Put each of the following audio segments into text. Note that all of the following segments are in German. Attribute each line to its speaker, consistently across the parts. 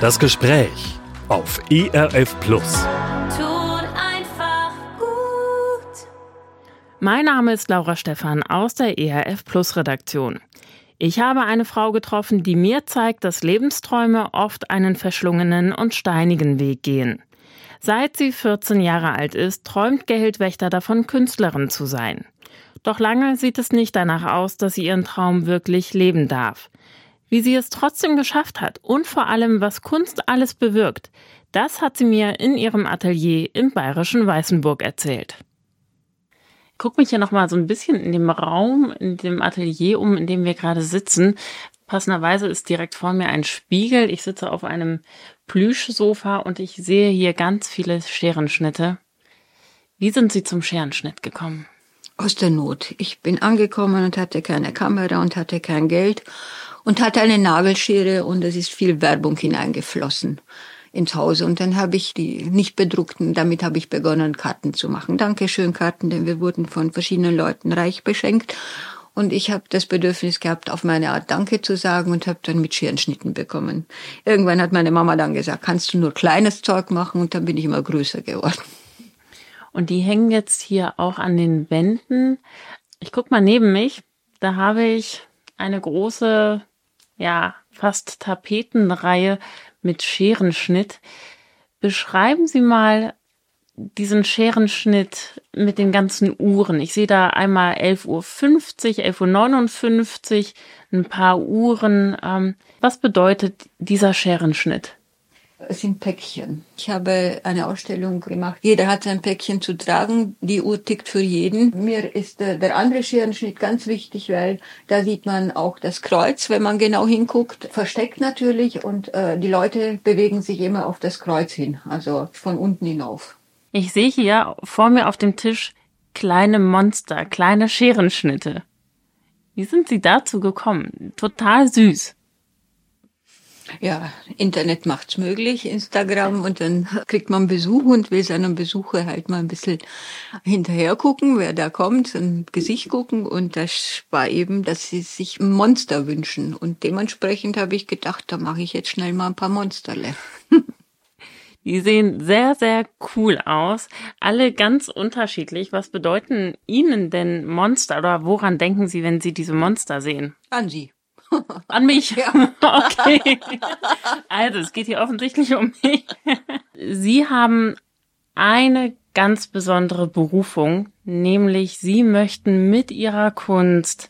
Speaker 1: Das Gespräch auf ERF Plus.
Speaker 2: Tut einfach gut.
Speaker 3: Mein Name ist Laura Stephan aus der ERF Plus Redaktion. Ich habe eine Frau getroffen, die mir zeigt, dass Lebensträume oft einen verschlungenen und steinigen Weg gehen. Seit sie 14 Jahre alt ist, träumt Geldwächter davon, Künstlerin zu sein. Doch lange sieht es nicht danach aus, dass sie ihren Traum wirklich leben darf. Wie sie es trotzdem geschafft hat und vor allem, was Kunst alles bewirkt, das hat sie mir in ihrem Atelier im bayerischen Weißenburg erzählt. Ich guck mich hier nochmal so ein bisschen in dem Raum, in dem Atelier um, in dem wir gerade sitzen. Passenderweise ist direkt vor mir ein Spiegel. Ich sitze auf einem Plüschsofa und ich sehe hier ganz viele Scherenschnitte. Wie sind Sie zum Scherenschnitt gekommen?
Speaker 4: Aus der Not. Ich bin angekommen und hatte keine Kamera und hatte kein Geld und hatte eine Nagelschere und es ist viel Werbung hineingeflossen ins Haus. Und dann habe ich die nicht bedruckten, damit habe ich begonnen, Karten zu machen. Dankeschön Karten, denn wir wurden von verschiedenen Leuten reich beschenkt. Und ich habe das Bedürfnis gehabt, auf meine Art Danke zu sagen und habe dann mit Scherenschnitten bekommen. Irgendwann hat meine Mama dann gesagt, kannst du nur kleines Zeug machen? Und dann bin ich immer größer geworden.
Speaker 3: Und die hängen jetzt hier auch an den Wänden. Ich guck mal neben mich. Da habe ich eine große, ja, fast Tapetenreihe mit Scherenschnitt. Beschreiben Sie mal diesen Scherenschnitt mit den ganzen Uhren. Ich sehe da einmal 11.50 Uhr, 11.59 Uhr, ein paar Uhren. Ähm, was bedeutet dieser Scherenschnitt?
Speaker 4: Es sind Päckchen. Ich habe eine Ausstellung gemacht. Jeder hat sein Päckchen zu tragen. Die Uhr tickt für jeden. Mir ist der, der andere Scherenschnitt ganz wichtig, weil da sieht man auch das Kreuz, wenn man genau hinguckt. Versteckt natürlich und äh, die Leute bewegen sich immer auf das Kreuz hin, also von unten hinauf.
Speaker 3: Ich sehe hier vor mir auf dem Tisch kleine Monster, kleine Scherenschnitte. Wie sind Sie dazu gekommen? Total süß.
Speaker 4: Ja, Internet macht's möglich, Instagram, und dann kriegt man Besuch und will seinem Besucher halt mal ein bisschen hinterher gucken, wer da kommt, ein Gesicht gucken. Und das war eben, dass sie sich ein Monster wünschen. Und dementsprechend habe ich gedacht, da mache ich jetzt schnell mal ein paar Monsterle.
Speaker 3: Die sehen sehr, sehr cool aus. Alle ganz unterschiedlich. Was bedeuten Ihnen denn Monster oder woran denken Sie, wenn Sie diese Monster sehen?
Speaker 4: An Sie.
Speaker 3: An mich.
Speaker 4: Ja.
Speaker 3: Okay. Also, es geht hier offensichtlich um mich. Sie haben eine ganz besondere Berufung, nämlich Sie möchten mit Ihrer Kunst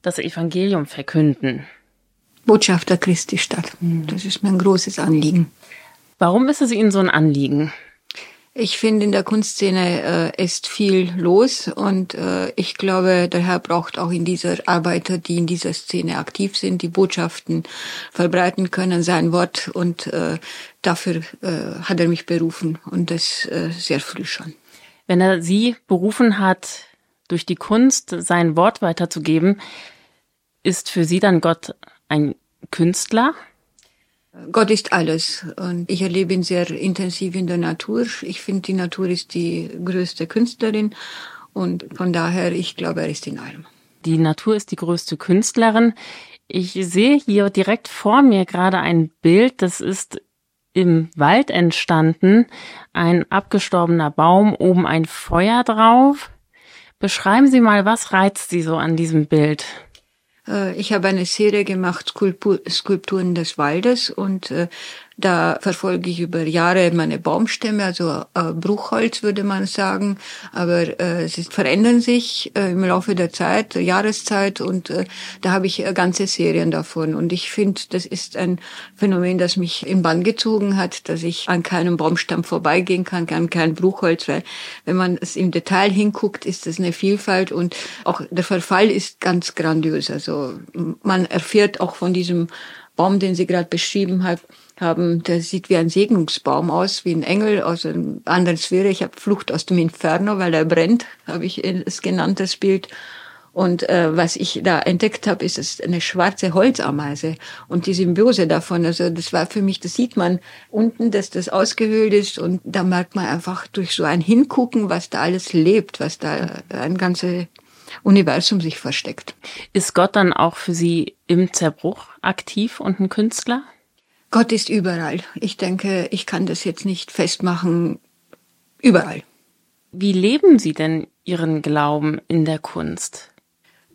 Speaker 3: das Evangelium verkünden.
Speaker 4: Botschafter Christi Stadt. Das ist mir ein großes Anliegen.
Speaker 3: Warum ist es Ihnen so ein Anliegen?
Speaker 4: Ich finde, in der Kunstszene äh, ist viel los und äh, ich glaube, der Herr braucht auch in dieser Arbeiter, die in dieser Szene aktiv sind, die Botschaften verbreiten können, sein Wort und äh, dafür äh, hat er mich berufen und das äh, sehr früh schon.
Speaker 3: Wenn er Sie berufen hat, durch die Kunst sein Wort weiterzugeben, ist für Sie dann Gott ein Künstler?
Speaker 4: Gott ist alles und ich erlebe ihn sehr intensiv in der Natur. Ich finde, die Natur ist die größte Künstlerin und von daher, ich glaube, er ist in allem.
Speaker 3: Die Natur ist die größte Künstlerin. Ich sehe hier direkt vor mir gerade ein Bild, das ist im Wald entstanden. Ein abgestorbener Baum, oben ein Feuer drauf. Beschreiben Sie mal, was reizt Sie so an diesem Bild?
Speaker 4: Äh, Ich habe eine Serie gemacht, Skulptur, Skulpturen des Waldes, und äh, da verfolge ich über Jahre meine Baumstämme, also äh, Bruchholz würde man sagen, aber äh, sie verändern sich äh, im Laufe der Zeit, der Jahreszeit, und äh, da habe ich äh, ganze Serien davon. Und ich finde, das ist ein Phänomen, das mich in Bann gezogen hat, dass ich an keinem Baumstamm vorbeigehen kann, an kein Bruchholz, weil wenn man es im Detail hinguckt, ist es eine Vielfalt und auch der Verfall ist ganz grandios. Also man erfährt auch von diesem Baum, den Sie gerade beschrieben hat, haben, der sieht wie ein Segnungsbaum aus, wie ein Engel aus einer anderen Sphäre. Ich habe Flucht aus dem Inferno, weil er brennt, habe ich es genannt, das Bild. Und äh, was ich da entdeckt habe, ist es eine schwarze Holzameise und die Symbiose davon. Also das war für mich, das sieht man unten, dass das ausgehöhlt ist und da merkt man einfach durch so ein Hingucken, was da alles lebt, was da ein ganzes Universum sich versteckt.
Speaker 3: Ist Gott dann auch für Sie im Zerbruch aktiv und ein Künstler?
Speaker 4: Gott ist überall. Ich denke, ich kann das jetzt nicht festmachen. Überall.
Speaker 3: Wie leben Sie denn Ihren Glauben in der Kunst?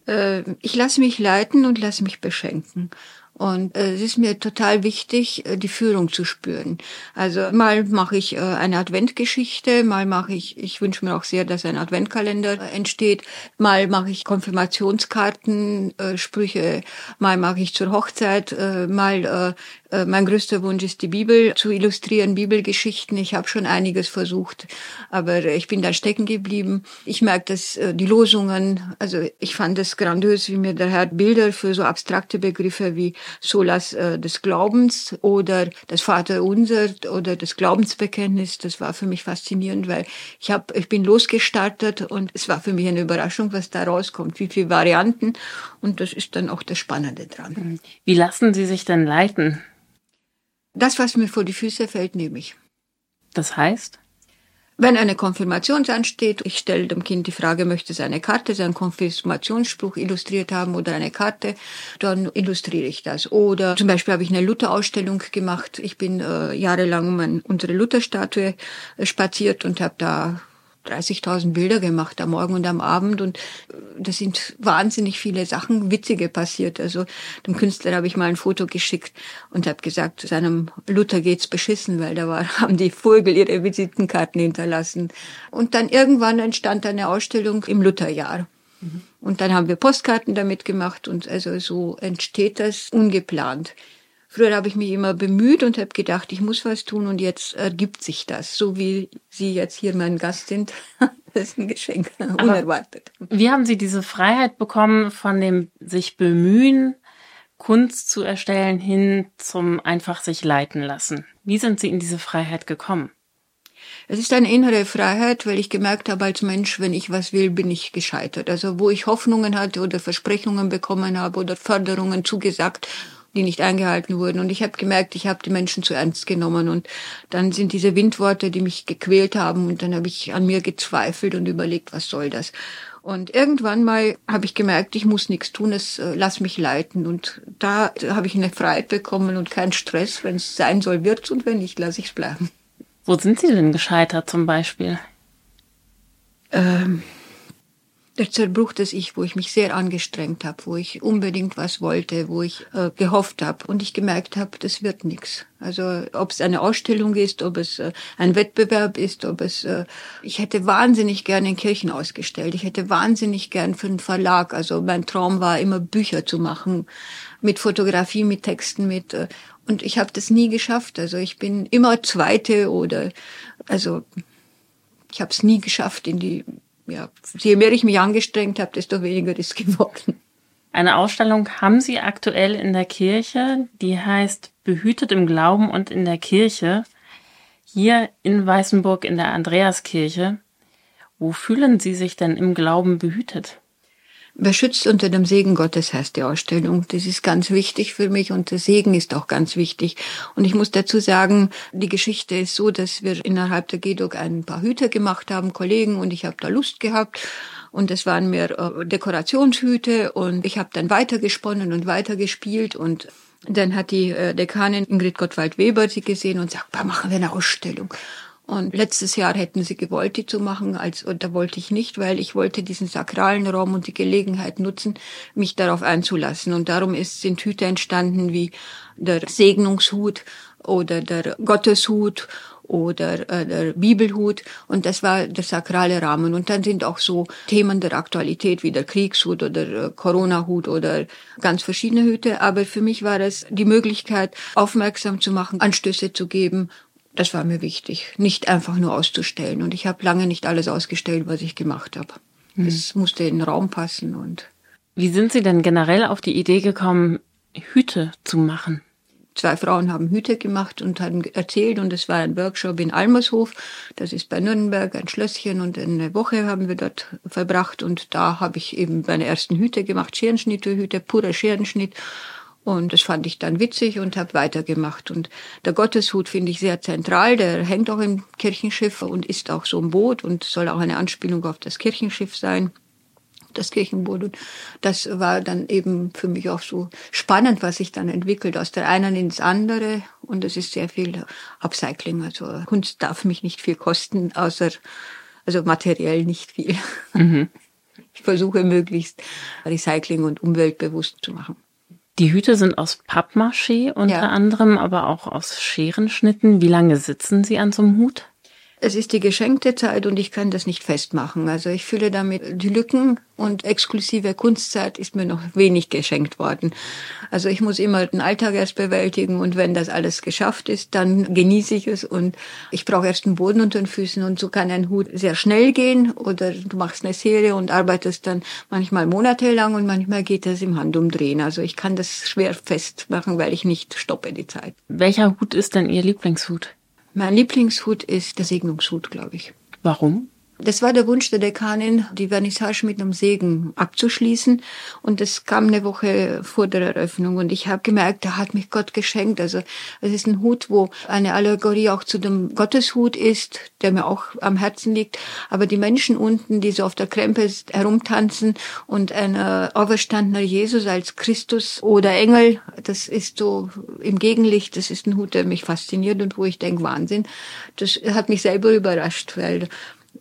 Speaker 4: Äh, ich lasse mich leiten und lasse mich beschenken. Und äh, es ist mir total wichtig, äh, die Führung zu spüren. Also mal mache ich äh, eine Adventgeschichte, mal mache ich, ich wünsche mir auch sehr, dass ein Adventkalender äh, entsteht, mal mache ich Konfirmationskarten, äh, Sprüche, mal mache ich zur Hochzeit, äh, mal äh, äh, mein größter Wunsch ist, die Bibel zu illustrieren, Bibelgeschichten. Ich habe schon einiges versucht, aber ich bin da stecken geblieben. Ich merke, dass äh, die Losungen, also ich fand es grandios, wie mir der Herr Bilder für so abstrakte Begriffe wie Solas äh, des Glaubens oder das Vaterunser oder das Glaubensbekenntnis, das war für mich faszinierend, weil ich habe, ich bin losgestartet und es war für mich eine Überraschung, was da rauskommt, wie viele Varianten und das ist dann auch das Spannende dran.
Speaker 3: Wie lassen Sie sich denn leiten?
Speaker 4: Das, was mir vor die Füße fällt, nehme ich.
Speaker 3: Das heißt?
Speaker 4: Wenn eine Konfirmation ansteht, ich stelle dem Kind die Frage, möchte es eine Karte, seinen Konfirmationsspruch illustriert haben oder eine Karte, dann illustriere ich das. Oder zum Beispiel habe ich eine Luther-Ausstellung gemacht. Ich bin äh, jahrelang um unsere Luther-Statue spaziert und habe da 30.000 Bilder gemacht am Morgen und am Abend und äh, das sind wahnsinnig viele Sachen, witzige passiert. Also dem Künstler habe ich mal ein Foto geschickt und habe gesagt, seinem Luther geht's beschissen, weil da war, haben die Vögel ihre Visitenkarten hinterlassen. Und dann irgendwann entstand eine Ausstellung im Lutherjahr. Und dann haben wir Postkarten damit gemacht und also so entsteht das ungeplant. Früher habe ich mich immer bemüht und habe gedacht, ich muss was tun und jetzt ergibt sich das, so wie Sie jetzt hier mein Gast sind. Das ist ein Geschenk, unerwartet.
Speaker 3: Wie haben Sie diese Freiheit bekommen von dem sich bemühen, Kunst zu erstellen, hin zum einfach sich leiten lassen? Wie sind Sie in diese Freiheit gekommen?
Speaker 4: Es ist eine innere Freiheit, weil ich gemerkt habe als Mensch, wenn ich was will, bin ich gescheitert. Also wo ich Hoffnungen hatte oder Versprechungen bekommen habe oder Förderungen zugesagt die nicht eingehalten wurden. Und ich habe gemerkt, ich habe die Menschen zu ernst genommen. Und dann sind diese Windworte, die mich gequält haben. Und dann habe ich an mir gezweifelt und überlegt, was soll das? Und irgendwann mal habe ich gemerkt, ich muss nichts tun, es äh, lass mich leiten. Und da habe ich eine Freiheit bekommen und keinen Stress. Wenn es sein soll, wird's und wenn nicht, lasse ich es bleiben.
Speaker 3: Wo sind Sie denn gescheitert zum Beispiel?
Speaker 4: Ähm, der Zerbruch des Ich, wo ich mich sehr angestrengt habe, wo ich unbedingt was wollte, wo ich äh, gehofft habe und ich gemerkt habe, das wird nichts. Also ob es eine Ausstellung ist, ob es äh, ein Wettbewerb ist, ob es äh, ich hätte wahnsinnig gerne in Kirchen ausgestellt. Ich hätte wahnsinnig gern für einen Verlag. Also mein Traum war immer Bücher zu machen mit Fotografie, mit Texten, mit äh, und ich habe das nie geschafft. Also ich bin immer Zweite oder also ich habe es nie geschafft in die ja, je mehr ich mich angestrengt habe, desto weniger ist geworden.
Speaker 3: Eine Ausstellung haben Sie aktuell in der Kirche, die heißt Behütet im Glauben und in der Kirche, hier in Weißenburg in der Andreaskirche. Wo fühlen Sie sich denn im Glauben behütet?
Speaker 4: Beschützt unter dem Segen Gottes heißt die Ausstellung. Das ist ganz wichtig für mich und der Segen ist auch ganz wichtig. Und ich muss dazu sagen, die Geschichte ist so, dass wir innerhalb der GEDOG ein paar Hüte gemacht haben, Kollegen, und ich habe da Lust gehabt. Und es waren mir äh, Dekorationshüte und ich habe dann weitergesponnen und weitergespielt und dann hat die äh, Dekanin Ingrid Gottwald-Weber sie gesehen und sagt, machen wir eine Ausstellung. Und letztes Jahr hätten sie gewollt, die zu machen, als, und da wollte ich nicht, weil ich wollte diesen sakralen Raum und die Gelegenheit nutzen, mich darauf einzulassen. Und darum ist, sind Hüte entstanden wie der Segnungshut oder der Gotteshut oder äh, der Bibelhut. Und das war der sakrale Rahmen. Und dann sind auch so Themen der Aktualität wie der Kriegshut oder äh, Corona-Hut oder ganz verschiedene Hüte, aber für mich war es die Möglichkeit aufmerksam zu machen, Anstöße zu geben das war mir wichtig, nicht einfach nur auszustellen. Und ich habe lange nicht alles ausgestellt, was ich gemacht habe. Mhm. Es musste in den Raum passen und.
Speaker 3: Wie sind Sie denn generell auf die Idee gekommen, Hüte zu machen?
Speaker 4: Zwei Frauen haben Hüte gemacht und haben erzählt und es war ein Workshop in Almershof. Das ist bei Nürnberg ein Schlösschen und eine Woche haben wir dort verbracht und da habe ich eben meine ersten Hüte gemacht, Scherenschnittehüte, purer Scherenschnitt und das fand ich dann witzig und habe weitergemacht. Und der Gotteshut finde ich sehr zentral. Der hängt auch im Kirchenschiff und ist auch so ein Boot und soll auch eine Anspielung auf das Kirchenschiff sein. das Kirchenboot. Und das war dann eben für mich auch so spannend, was sich dann entwickelt aus der einen ins andere. Und es ist sehr viel Upcycling. Also Kunst darf mich nicht viel kosten, außer also materiell nicht viel. Mhm. Ich versuche möglichst Recycling und umweltbewusst zu machen.
Speaker 3: Die Hüte sind aus Pappmaché unter ja. anderem, aber auch aus Scherenschnitten. Wie lange sitzen Sie an so einem Hut?
Speaker 4: Es ist die geschenkte Zeit und ich kann das nicht festmachen. Also ich fülle damit die Lücken und exklusive Kunstzeit ist mir noch wenig geschenkt worden. Also ich muss immer den Alltag erst bewältigen und wenn das alles geschafft ist, dann genieße ich es und ich brauche erst den Boden unter den Füßen und so kann ein Hut sehr schnell gehen oder du machst eine Serie und arbeitest dann manchmal monatelang und manchmal geht das im Handumdrehen. Also ich kann das schwer festmachen, weil ich nicht stoppe die Zeit.
Speaker 3: Welcher Hut ist denn Ihr Lieblingshut?
Speaker 4: Mein Lieblingshut ist der Segnungshut, glaube ich.
Speaker 3: Warum?
Speaker 4: Das war der Wunsch der Dekanin, die Vernissage mit einem Segen abzuschließen. Und das kam eine Woche vor der Eröffnung. Und ich habe gemerkt, da hat mich Gott geschenkt. Also es ist ein Hut, wo eine Allegorie auch zu dem Gotteshut ist, der mir auch am Herzen liegt. Aber die Menschen unten, die so auf der Krempe herumtanzen und ein äh, auferstandener Jesus als Christus oder Engel, das ist so im Gegenlicht. Das ist ein Hut, der mich fasziniert und wo ich denke, Wahnsinn. Das hat mich selber überrascht, weil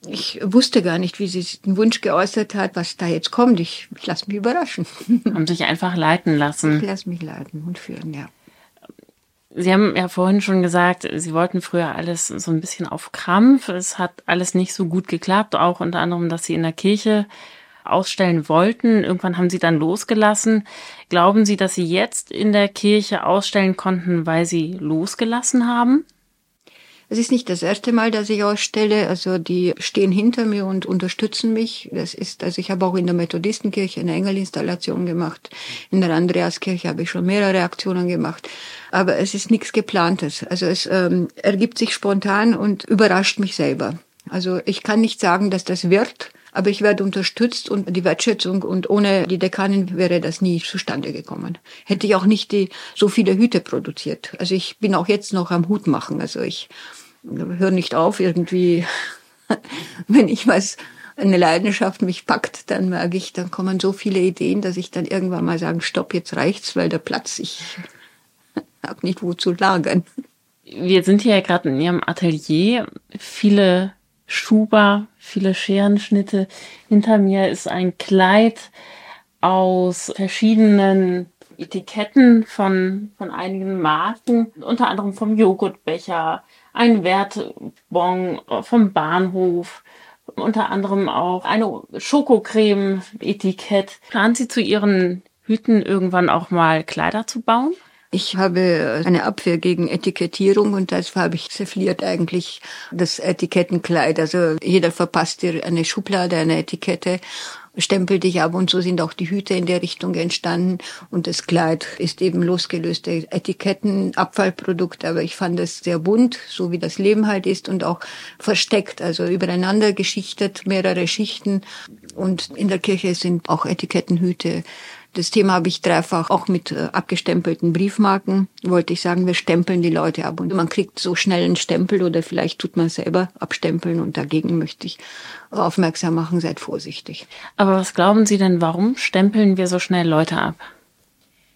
Speaker 4: ich wusste gar nicht, wie sie den Wunsch geäußert hat, was da jetzt kommt. Ich, ich lasse mich überraschen.
Speaker 3: Haben sich einfach leiten lassen.
Speaker 4: Ich lasse mich leiten und führen, ja.
Speaker 3: Sie haben ja vorhin schon gesagt, Sie wollten früher alles so ein bisschen auf Krampf. Es hat alles nicht so gut geklappt, auch unter anderem, dass Sie in der Kirche ausstellen wollten. Irgendwann haben Sie dann losgelassen. Glauben Sie, dass Sie jetzt in der Kirche ausstellen konnten, weil Sie losgelassen haben?
Speaker 4: Es ist nicht das erste Mal, dass ich ausstelle. Also die stehen hinter mir und unterstützen mich. Das ist, also ich habe auch in der Methodistenkirche eine Engelinstallation gemacht. In der Andreaskirche habe ich schon mehrere Aktionen gemacht. Aber es ist nichts Geplantes. Also es ähm, ergibt sich spontan und überrascht mich selber. Also ich kann nicht sagen, dass das wird, aber ich werde unterstützt und die Wertschätzung und ohne die Dekanin wäre das nie zustande gekommen. Hätte ich auch nicht die, so viele Hüte produziert. Also ich bin auch jetzt noch am Hut machen. Also ich höre nicht auf irgendwie, wenn ich was eine Leidenschaft mich packt, dann merke ich, dann kommen so viele Ideen, dass ich dann irgendwann mal sagen, stopp, jetzt reicht's, weil der Platz, ich habe nicht wo zu lagern.
Speaker 3: Wir sind hier ja gerade in Ihrem Atelier. Viele Schuber, viele Scherenschnitte. Hinter mir ist ein Kleid aus verschiedenen Etiketten von, von einigen Marken, unter anderem vom Joghurtbecher, ein Wertbon vom Bahnhof, unter anderem auch eine Schokocreme-Etikett. Plant sie zu ihren Hüten irgendwann auch mal Kleider zu bauen?
Speaker 4: Ich habe eine Abwehr gegen Etikettierung und deshalb habe ich zerfliert eigentlich das Etikettenkleid. Also jeder verpasst dir eine Schublade, eine Etikette stempel dich ab und so sind auch die Hüte in der Richtung entstanden. Und das Kleid ist eben losgelöste Etiketten, Abfallprodukt, aber ich fand es sehr bunt, so wie das Leben halt ist und auch versteckt, also übereinander geschichtet, mehrere Schichten. Und in der Kirche sind auch Etikettenhüte das Thema habe ich dreifach auch mit äh, abgestempelten Briefmarken. Wollte ich sagen, wir stempeln die Leute ab und man kriegt so schnell einen Stempel oder vielleicht tut man selber abstempeln und dagegen möchte ich aufmerksam machen, seid vorsichtig.
Speaker 3: Aber was glauben Sie denn, warum stempeln wir so schnell Leute ab?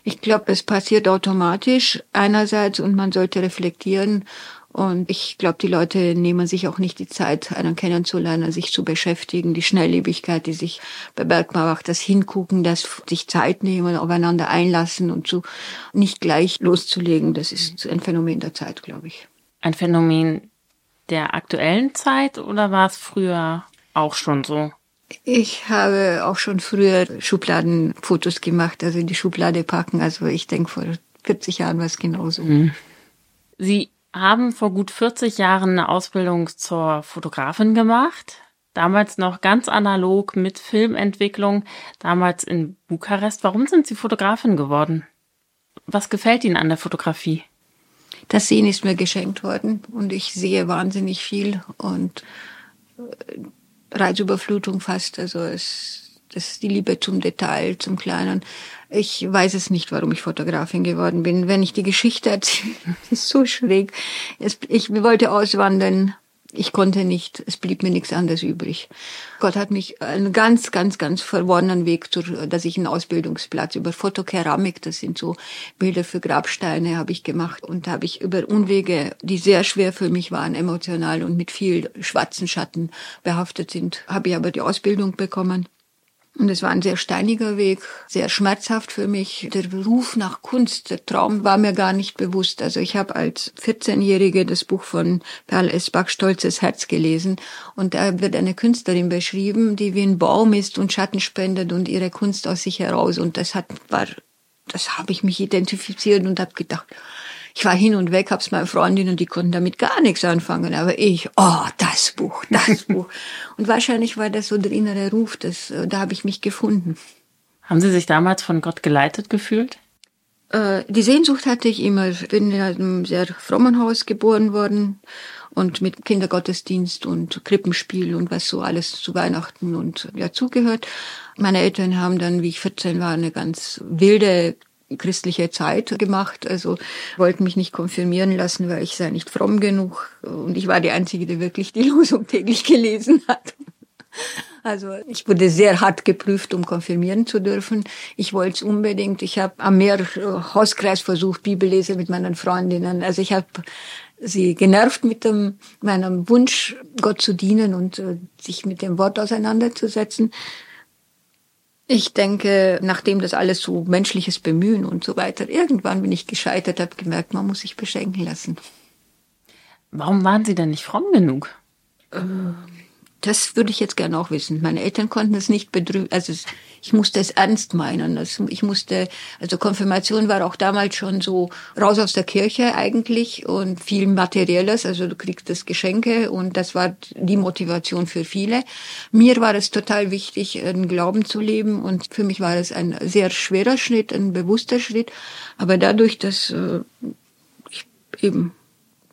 Speaker 4: Ich glaube, es passiert automatisch einerseits und man sollte reflektieren und ich glaube, die Leute nehmen sich auch nicht die Zeit, einen kennenzulernen, sich zu beschäftigen. Die Schnelllebigkeit, die sich bei Bergmann macht, das Hingucken, das sich Zeit nehmen, aufeinander einlassen und so nicht gleich loszulegen, das ist ein Phänomen der Zeit, glaube ich.
Speaker 3: Ein Phänomen der aktuellen Zeit oder war es früher auch schon so?
Speaker 4: Ich habe auch schon früher Schubladenfotos gemacht, also in die Schublade packen. Also ich denke, vor 40 Jahren war es genauso. Mhm.
Speaker 3: Sie haben vor gut 40 Jahren eine Ausbildung zur Fotografin gemacht. Damals noch ganz analog mit Filmentwicklung, damals in Bukarest. Warum sind Sie Fotografin geworden? Was gefällt Ihnen an der Fotografie?
Speaker 4: Das Sehen ist mir geschenkt worden und ich sehe wahnsinnig viel und äh, Reizüberflutung fast. Also es, das ist die Liebe zum Detail, zum Kleinen. Ich weiß es nicht, warum ich Fotografin geworden bin. Wenn ich die Geschichte erzähle, ist so schräg. Ich wollte auswandern ich konnte nicht, es blieb mir nichts anderes übrig. Gott hat mich einen ganz, ganz, ganz verworrenen Weg, zur, dass ich einen Ausbildungsplatz über Fotokeramik, das sind so Bilder für Grabsteine, habe ich gemacht und habe ich über Unwege, die sehr schwer für mich waren, emotional und mit viel schwarzen Schatten behaftet sind, habe ich aber die Ausbildung bekommen. Und es war ein sehr steiniger Weg, sehr schmerzhaft für mich. Der Beruf nach Kunst, der Traum war mir gar nicht bewusst. Also ich habe als 14-Jährige das Buch von Perl S. Bach Stolzes Herz gelesen und da wird eine Künstlerin beschrieben, die wie ein Baum ist und Schatten spendet und ihre Kunst aus sich heraus. Und das hat war, das habe ich mich identifiziert und habe gedacht, ich war hin und weg, hab's meinen Freundinnen, die konnten damit gar nichts anfangen. Aber ich, oh, das Buch, das Buch. Und wahrscheinlich war das so der innere Ruf, das, äh, da habe ich mich gefunden.
Speaker 3: Haben Sie sich damals von Gott geleitet gefühlt?
Speaker 4: Äh, die Sehnsucht hatte ich immer. Ich bin in einem sehr frommen Haus geboren worden und mit Kindergottesdienst und Krippenspiel und was so alles zu Weihnachten und ja zugehört. Meine Eltern haben dann, wie ich 14 war, eine ganz wilde christliche Zeit gemacht, also wollten mich nicht konfirmieren lassen, weil ich sei nicht fromm genug und ich war die Einzige, die wirklich die Losung täglich gelesen hat. Also ich wurde sehr hart geprüft, um konfirmieren zu dürfen. Ich wollte es unbedingt. Ich habe am Meer äh, Hauskreis versucht, Bibellese mit meinen Freundinnen. Also ich habe sie genervt mit dem, meinem Wunsch, Gott zu dienen und äh, sich mit dem Wort auseinanderzusetzen. Ich denke, nachdem das alles so menschliches Bemühen und so weiter, irgendwann bin ich gescheitert, habe gemerkt, man muss sich beschenken lassen.
Speaker 3: Warum waren Sie denn nicht fromm genug?
Speaker 4: Ähm, das würde ich jetzt gerne auch wissen. Meine Eltern konnten es nicht bedrüben. Also ich musste es ernst meinen. Ich musste, also Konfirmation war auch damals schon so raus aus der Kirche eigentlich und viel Materielles. Also du kriegst das Geschenke und das war die Motivation für viele. Mir war es total wichtig, einen Glauben zu leben und für mich war es ein sehr schwerer Schritt, ein bewusster Schritt. Aber dadurch, dass äh, ich eben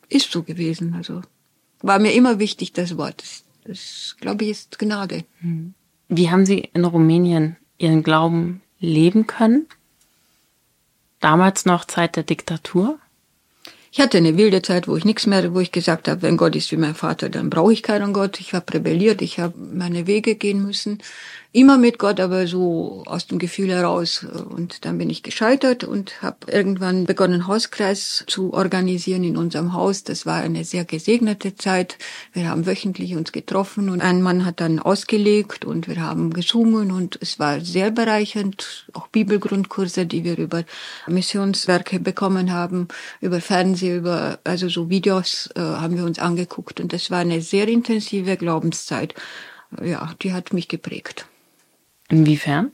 Speaker 4: ist so gewesen. Also war mir immer wichtig das Wort. Das, glaube ich, ist Gnade.
Speaker 3: Hm. Wie haben Sie in Rumänien Ihren Glauben leben können? Damals noch Zeit der Diktatur?
Speaker 4: Ich hatte eine wilde Zeit, wo ich nichts mehr, wo ich gesagt habe, wenn Gott ist wie mein Vater, dann brauche ich keinen Gott. Ich habe rebelliert, ich habe meine Wege gehen müssen. Immer mit Gott, aber so aus dem Gefühl heraus. Und dann bin ich gescheitert und habe irgendwann begonnen, Hauskreis zu organisieren in unserem Haus. Das war eine sehr gesegnete Zeit. Wir haben wöchentlich uns getroffen und ein Mann hat dann ausgelegt und wir haben gesungen und es war sehr bereichernd. Auch Bibelgrundkurse, die wir über Missionswerke bekommen haben, über Fernsehen, über also so Videos äh, haben wir uns angeguckt und das war eine sehr intensive Glaubenszeit. Ja, die hat mich geprägt.
Speaker 3: Inwiefern?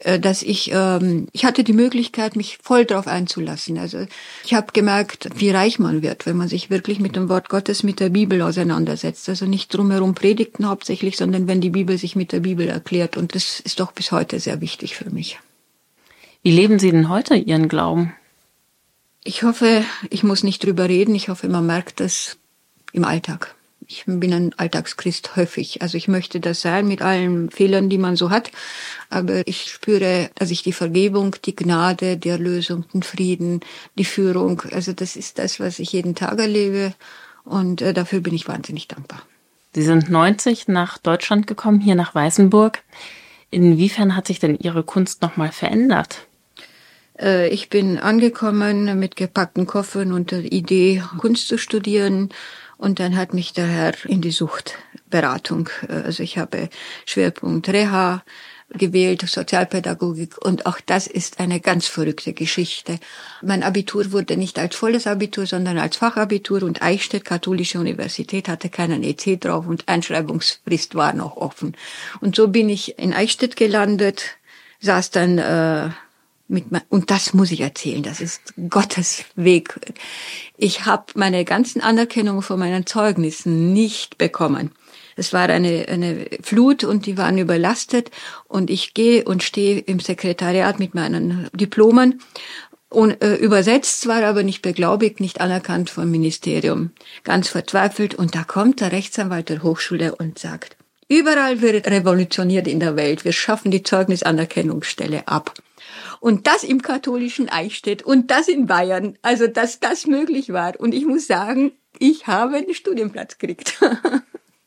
Speaker 4: Äh, dass ich ähm, ich hatte die Möglichkeit mich voll darauf einzulassen. Also ich habe gemerkt wie reich man wird wenn man sich wirklich mit dem Wort Gottes mit der Bibel auseinandersetzt. Also nicht drumherum predigten hauptsächlich sondern wenn die Bibel sich mit der Bibel erklärt. Und das ist doch bis heute sehr wichtig für mich.
Speaker 3: Wie leben Sie denn heute Ihren Glauben?
Speaker 4: Ich hoffe ich muss nicht drüber reden. Ich hoffe man merkt das im Alltag ich bin ein Alltagschrist häufig. Also ich möchte das sein mit allen Fehlern, die man so hat. Aber ich spüre, dass ich die Vergebung, die Gnade, die Erlösung, den Frieden, die Führung, also das ist das, was ich jeden Tag erlebe. Und äh, dafür bin ich wahnsinnig dankbar.
Speaker 3: Sie sind 90 nach Deutschland gekommen, hier nach Weißenburg. Inwiefern hat sich denn Ihre Kunst nochmal verändert?
Speaker 4: Äh, ich bin angekommen mit gepackten Koffern und der Idee, Kunst zu studieren und dann hat mich der Herr in die Suchtberatung, äh, also ich habe Schwerpunkt Reha gewählt, Sozialpädagogik und auch das ist eine ganz verrückte Geschichte. Mein Abitur wurde nicht als volles Abitur, sondern als Fachabitur und Eichstätt Katholische Universität hatte keinen EC drauf und Einschreibungsfrist war noch offen. Und so bin ich in Eichstätt gelandet, saß dann äh, mit und das muss ich erzählen, das ist Gottes Weg. Ich habe meine ganzen Anerkennungen von meinen Zeugnissen nicht bekommen. Es war eine, eine Flut und die waren überlastet und ich gehe und stehe im Sekretariat mit meinen Diplomen und äh, übersetzt zwar, aber nicht beglaubigt, nicht anerkannt vom Ministerium. Ganz verzweifelt und da kommt der Rechtsanwalt der Hochschule und sagt, überall wird revolutioniert in der Welt, wir schaffen die Zeugnisanerkennungsstelle ab. Und das im katholischen Eichstätt und das in Bayern. Also, dass das möglich war. Und ich muss sagen, ich habe einen Studienplatz gekriegt.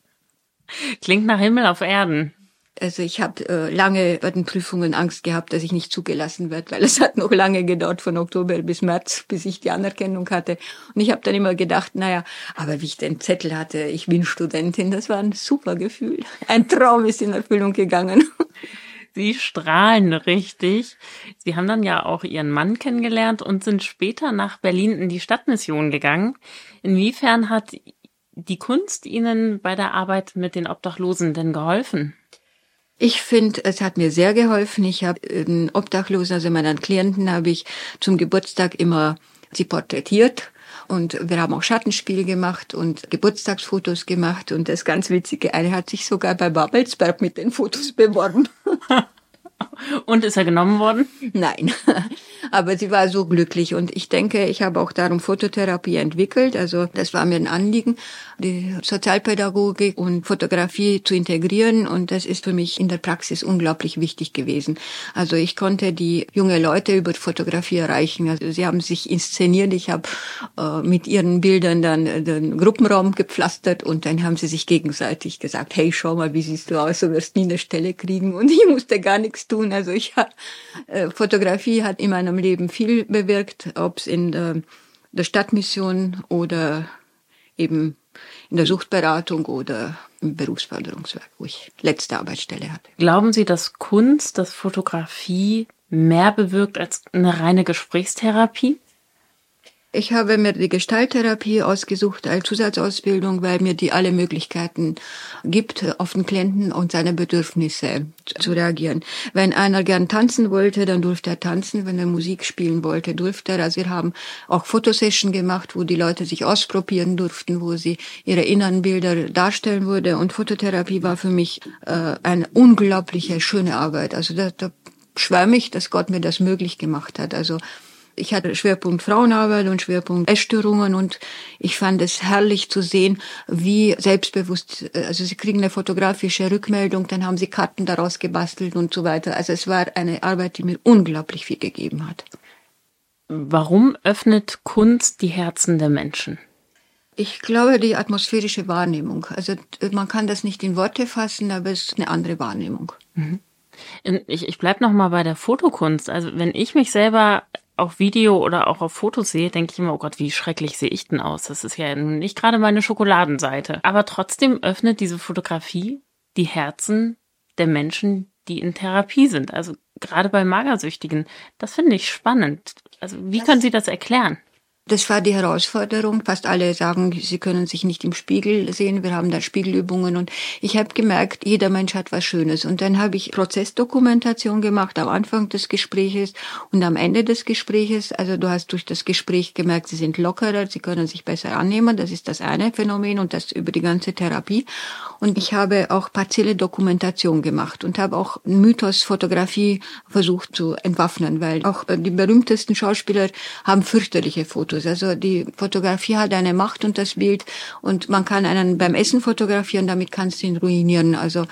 Speaker 3: Klingt nach Himmel auf Erden.
Speaker 4: Also ich habe äh, lange bei den Prüfungen Angst gehabt, dass ich nicht zugelassen werde, weil es hat noch lange gedauert von Oktober bis März, bis ich die Anerkennung hatte. Und ich habe dann immer gedacht, naja, aber wie ich den Zettel hatte, ich bin Studentin, das war ein super Gefühl. Ein Traum ist in Erfüllung gegangen.
Speaker 3: Sie strahlen richtig. Sie haben dann ja auch Ihren Mann kennengelernt und sind später nach Berlin in die Stadtmission gegangen. Inwiefern hat die Kunst Ihnen bei der Arbeit mit den Obdachlosen denn geholfen?
Speaker 4: Ich finde, es hat mir sehr geholfen. Ich habe einen Obdachlosen, also meinen Klienten, habe ich zum Geburtstag immer sie porträtiert. Und wir haben auch Schattenspiel gemacht und Geburtstagsfotos gemacht. Und das ganz Witzige, eine hat sich sogar bei Babelsberg mit den Fotos beworben.
Speaker 3: Und ist er genommen worden?
Speaker 4: Nein, aber sie war so glücklich und ich denke, ich habe auch darum Fototherapie entwickelt. Also das war mir ein Anliegen, die Sozialpädagogik und Fotografie zu integrieren und das ist für mich in der Praxis unglaublich wichtig gewesen. Also ich konnte die junge Leute über Fotografie erreichen. Also sie haben sich inszeniert. Ich habe äh, mit ihren Bildern dann den Gruppenraum gepflastert und dann haben sie sich gegenseitig gesagt, hey, schau mal, wie siehst du aus, du wirst nie eine Stelle kriegen und ich musste gar nichts tun. Also ich äh, Fotografie hat in meinem Leben viel bewirkt, ob es in der, der Stadtmission oder eben in der Suchtberatung oder im Berufsförderungswerk, wo ich letzte Arbeitsstelle hatte.
Speaker 3: Glauben Sie, dass Kunst, dass Fotografie mehr bewirkt als eine reine Gesprächstherapie?
Speaker 4: Ich habe mir die Gestalttherapie ausgesucht als Zusatzausbildung, weil mir die alle Möglichkeiten gibt, auf den Klienten und seine Bedürfnisse zu reagieren. Wenn einer gern tanzen wollte, dann durfte er tanzen. Wenn er Musik spielen wollte, durfte er. Also wir haben auch Fotosession gemacht, wo die Leute sich ausprobieren durften, wo sie ihre inneren Bilder darstellen wurde. Und Fototherapie war für mich äh, eine unglaubliche schöne Arbeit. Also da, da schwärme ich, dass Gott mir das möglich gemacht hat. Also ich hatte Schwerpunkt Frauenarbeit und Schwerpunkt Essstörungen und ich fand es herrlich zu sehen, wie selbstbewusst, also sie kriegen eine fotografische Rückmeldung, dann haben sie Karten daraus gebastelt und so weiter. Also es war eine Arbeit, die mir unglaublich viel gegeben hat.
Speaker 3: Warum öffnet Kunst die Herzen der Menschen?
Speaker 4: Ich glaube, die atmosphärische Wahrnehmung. Also man kann das nicht in Worte fassen, aber es ist eine andere Wahrnehmung.
Speaker 3: Mhm. Ich, ich bleib noch mal bei der Fotokunst. Also wenn ich mich selber auf Video oder auch auf Fotos sehe, denke ich immer, oh Gott, wie schrecklich sehe ich denn aus? Das ist ja nicht gerade meine Schokoladenseite. Aber trotzdem öffnet diese Fotografie die Herzen der Menschen, die in Therapie sind. Also gerade bei Magersüchtigen. Das finde ich spannend. Also wie das können Sie das erklären?
Speaker 4: Das war die Herausforderung. Fast alle sagen, sie können sich nicht im Spiegel sehen. Wir haben da Spiegelübungen und ich habe gemerkt, jeder Mensch hat was Schönes. Und dann habe ich Prozessdokumentation gemacht am Anfang des Gespräches und am Ende des Gespräches. Also du hast durch das Gespräch gemerkt, sie sind lockerer, sie können sich besser annehmen. Das ist das eine Phänomen und das über die ganze Therapie. Und ich habe auch partielle Dokumentation gemacht und habe auch Mythos Fotografie versucht zu entwaffnen, weil auch die berühmtesten Schauspieler haben fürchterliche Fotos Fotos. Also die Fotografie hat eine Macht und das Bild und man kann einen beim Essen fotografieren, damit kannst du ihn ruinieren. Also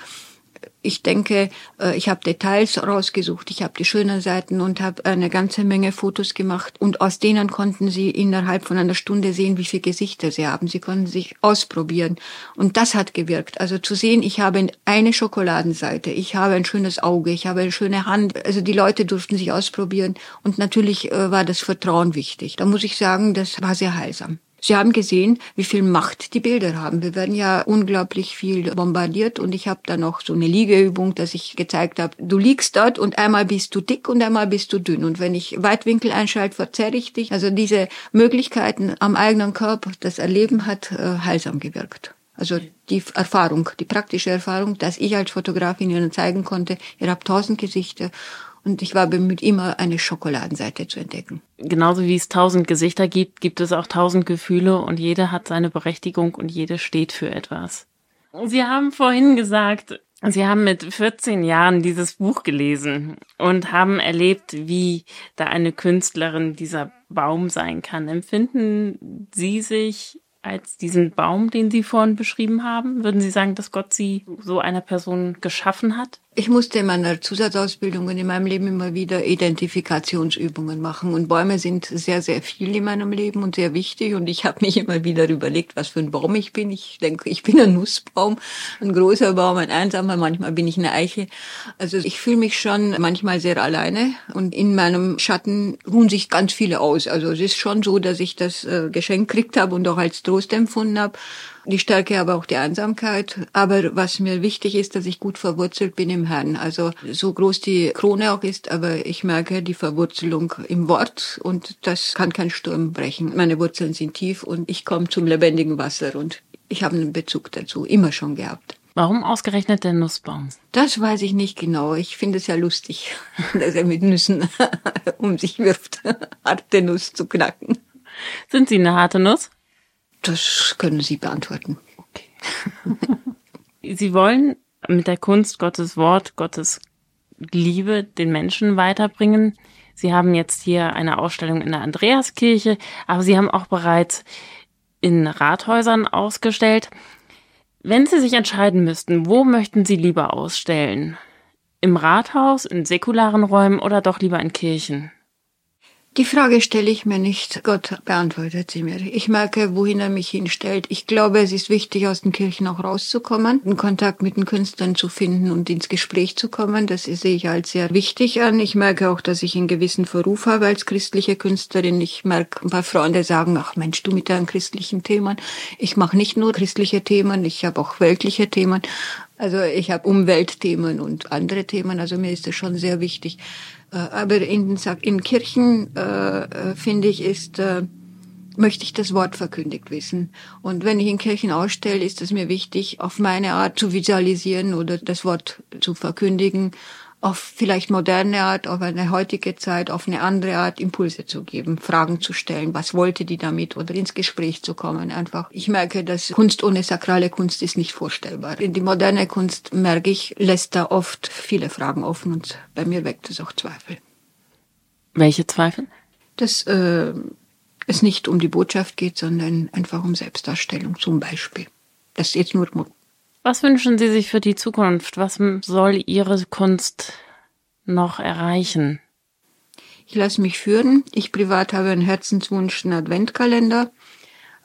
Speaker 4: ich denke, äh, ich habe Details rausgesucht, ich habe die schönen Seiten und habe eine ganze Menge Fotos gemacht und aus denen konnten sie innerhalb von einer Stunde sehen, wie viele Gesichter sie haben. Sie konnten sich ausprobieren und das hat gewirkt. Also zu sehen, ich habe eine Schokoladenseite, ich habe ein schönes Auge, ich habe eine schöne Hand. Also die Leute durften sich ausprobieren und natürlich äh, war das Vertrauen wichtig. Da muss ich sagen, das war sehr heilsam. Sie haben gesehen, wie viel Macht die Bilder haben. Wir werden ja unglaublich viel bombardiert und ich habe da noch so eine Liegeübung, dass ich gezeigt habe, du liegst dort und einmal bist du dick und einmal bist du dünn. Und wenn ich Weitwinkel einschalte, verzerre ich dich. Also diese Möglichkeiten am eigenen Körper, das Erleben hat äh, heilsam gewirkt. Also die Erfahrung, die praktische Erfahrung, dass ich als Fotografin Ihnen zeigen konnte, ihr habt tausend Gesichter und ich war bemüht, immer eine Schokoladenseite zu entdecken.
Speaker 3: Genauso wie es tausend Gesichter gibt, gibt es auch tausend Gefühle und jede hat seine Berechtigung und jede steht für etwas. Sie haben vorhin gesagt, Sie haben mit 14 Jahren dieses Buch gelesen und haben erlebt, wie da eine Künstlerin dieser Baum sein kann. Empfinden Sie sich als diesen Baum, den Sie vorhin beschrieben haben? Würden Sie sagen, dass Gott Sie so einer Person geschaffen hat?
Speaker 4: Ich musste in meiner Zusatzausbildung und in meinem Leben immer wieder Identifikationsübungen machen. Und Bäume sind sehr, sehr viel in meinem Leben und sehr wichtig. Und ich habe mich immer wieder überlegt, was für ein Baum ich bin. Ich denke, ich bin ein Nussbaum, ein großer Baum, ein einsamer. Manchmal bin ich eine Eiche. Also ich fühle mich schon manchmal sehr alleine. Und in meinem Schatten ruhen sich ganz viele aus. Also es ist schon so, dass ich das äh, Geschenk gekriegt habe und auch als Trost empfunden habe die Stärke, aber auch die Einsamkeit. Aber was mir wichtig ist, dass ich gut verwurzelt bin im Herrn. Also so groß die Krone auch ist, aber ich merke die Verwurzelung im Wort und das kann kein Sturm brechen. Meine Wurzeln sind tief und ich komme zum lebendigen Wasser und ich habe einen Bezug dazu, immer schon gehabt.
Speaker 3: Warum ausgerechnet der Nussbaum?
Speaker 4: Das weiß ich nicht genau. Ich finde es ja lustig, dass er mit Nüssen um sich wirft, harte Nuss zu knacken.
Speaker 3: Sind Sie eine harte Nuss?
Speaker 4: Das können Sie beantworten.
Speaker 3: Okay. Sie wollen mit der Kunst Gottes Wort, Gottes Liebe den Menschen weiterbringen. Sie haben jetzt hier eine Ausstellung in der Andreaskirche, aber Sie haben auch bereits in Rathäusern ausgestellt. Wenn Sie sich entscheiden müssten, wo möchten Sie lieber ausstellen? Im Rathaus, in säkularen Räumen oder doch lieber in Kirchen?
Speaker 4: Die Frage stelle ich mir nicht. Gott beantwortet sie mir. Ich merke, wohin er mich hinstellt. Ich glaube, es ist wichtig, aus den Kirchen auch rauszukommen, einen Kontakt mit den Künstlern zu finden und ins Gespräch zu kommen. Das sehe ich als sehr wichtig an. Ich merke auch, dass ich einen gewissen Verruf habe als christliche Künstlerin. Ich merke, ein paar Freunde sagen, ach Mensch, du mit deinen christlichen Themen. Ich mache nicht nur christliche Themen, ich habe auch weltliche Themen. Also ich habe Umweltthemen und andere Themen. Also mir ist das schon sehr wichtig. Äh, aber in, in Kirchen, äh, äh, finde ich, ist, äh, möchte ich das Wort verkündigt wissen. Und wenn ich in Kirchen ausstelle, ist es mir wichtig, auf meine Art zu visualisieren oder das Wort zu verkündigen auf vielleicht moderne Art, auf eine heutige Zeit, auf eine andere Art Impulse zu geben, Fragen zu stellen, was wollte die damit oder ins Gespräch zu kommen. Einfach, ich merke, dass Kunst ohne sakrale Kunst ist nicht vorstellbar. Die moderne Kunst merke ich, lässt da oft viele Fragen offen und bei mir weckt es auch Zweifel.
Speaker 3: Welche Zweifel?
Speaker 4: Dass äh, es nicht um die Botschaft geht, sondern einfach um Selbstdarstellung zum Beispiel. Das ist jetzt nur
Speaker 3: was wünschen Sie sich für die Zukunft? Was soll Ihre Kunst noch erreichen?
Speaker 4: Ich lasse mich führen. Ich privat habe einen Herzenswunsch, einen Adventkalender,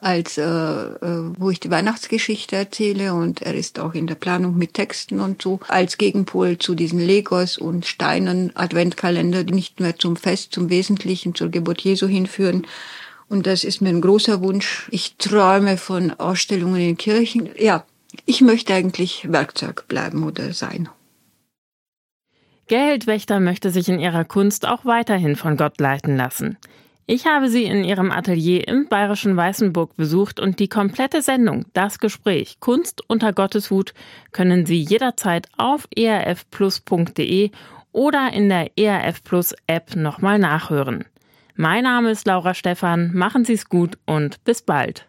Speaker 4: als äh, äh, wo ich die Weihnachtsgeschichte erzähle und er ist auch in der Planung mit Texten und so als Gegenpol zu diesen Legos und Steinen Adventkalender, die nicht mehr zum Fest, zum Wesentlichen, zur Geburt Jesu hinführen. Und das ist mir ein großer Wunsch. Ich träume von Ausstellungen in Kirchen. Ja, ich möchte eigentlich Werkzeug bleiben oder sein.
Speaker 3: Geldwächter möchte sich in ihrer Kunst auch weiterhin von Gott leiten lassen. Ich habe sie in ihrem Atelier im bayerischen Weißenburg besucht und die komplette Sendung, das Gespräch Kunst unter Gottes Hut, können Sie jederzeit auf erfplus.de oder in der ERF Plus App nochmal nachhören. Mein Name ist Laura Stephan, machen Sie es gut und bis bald.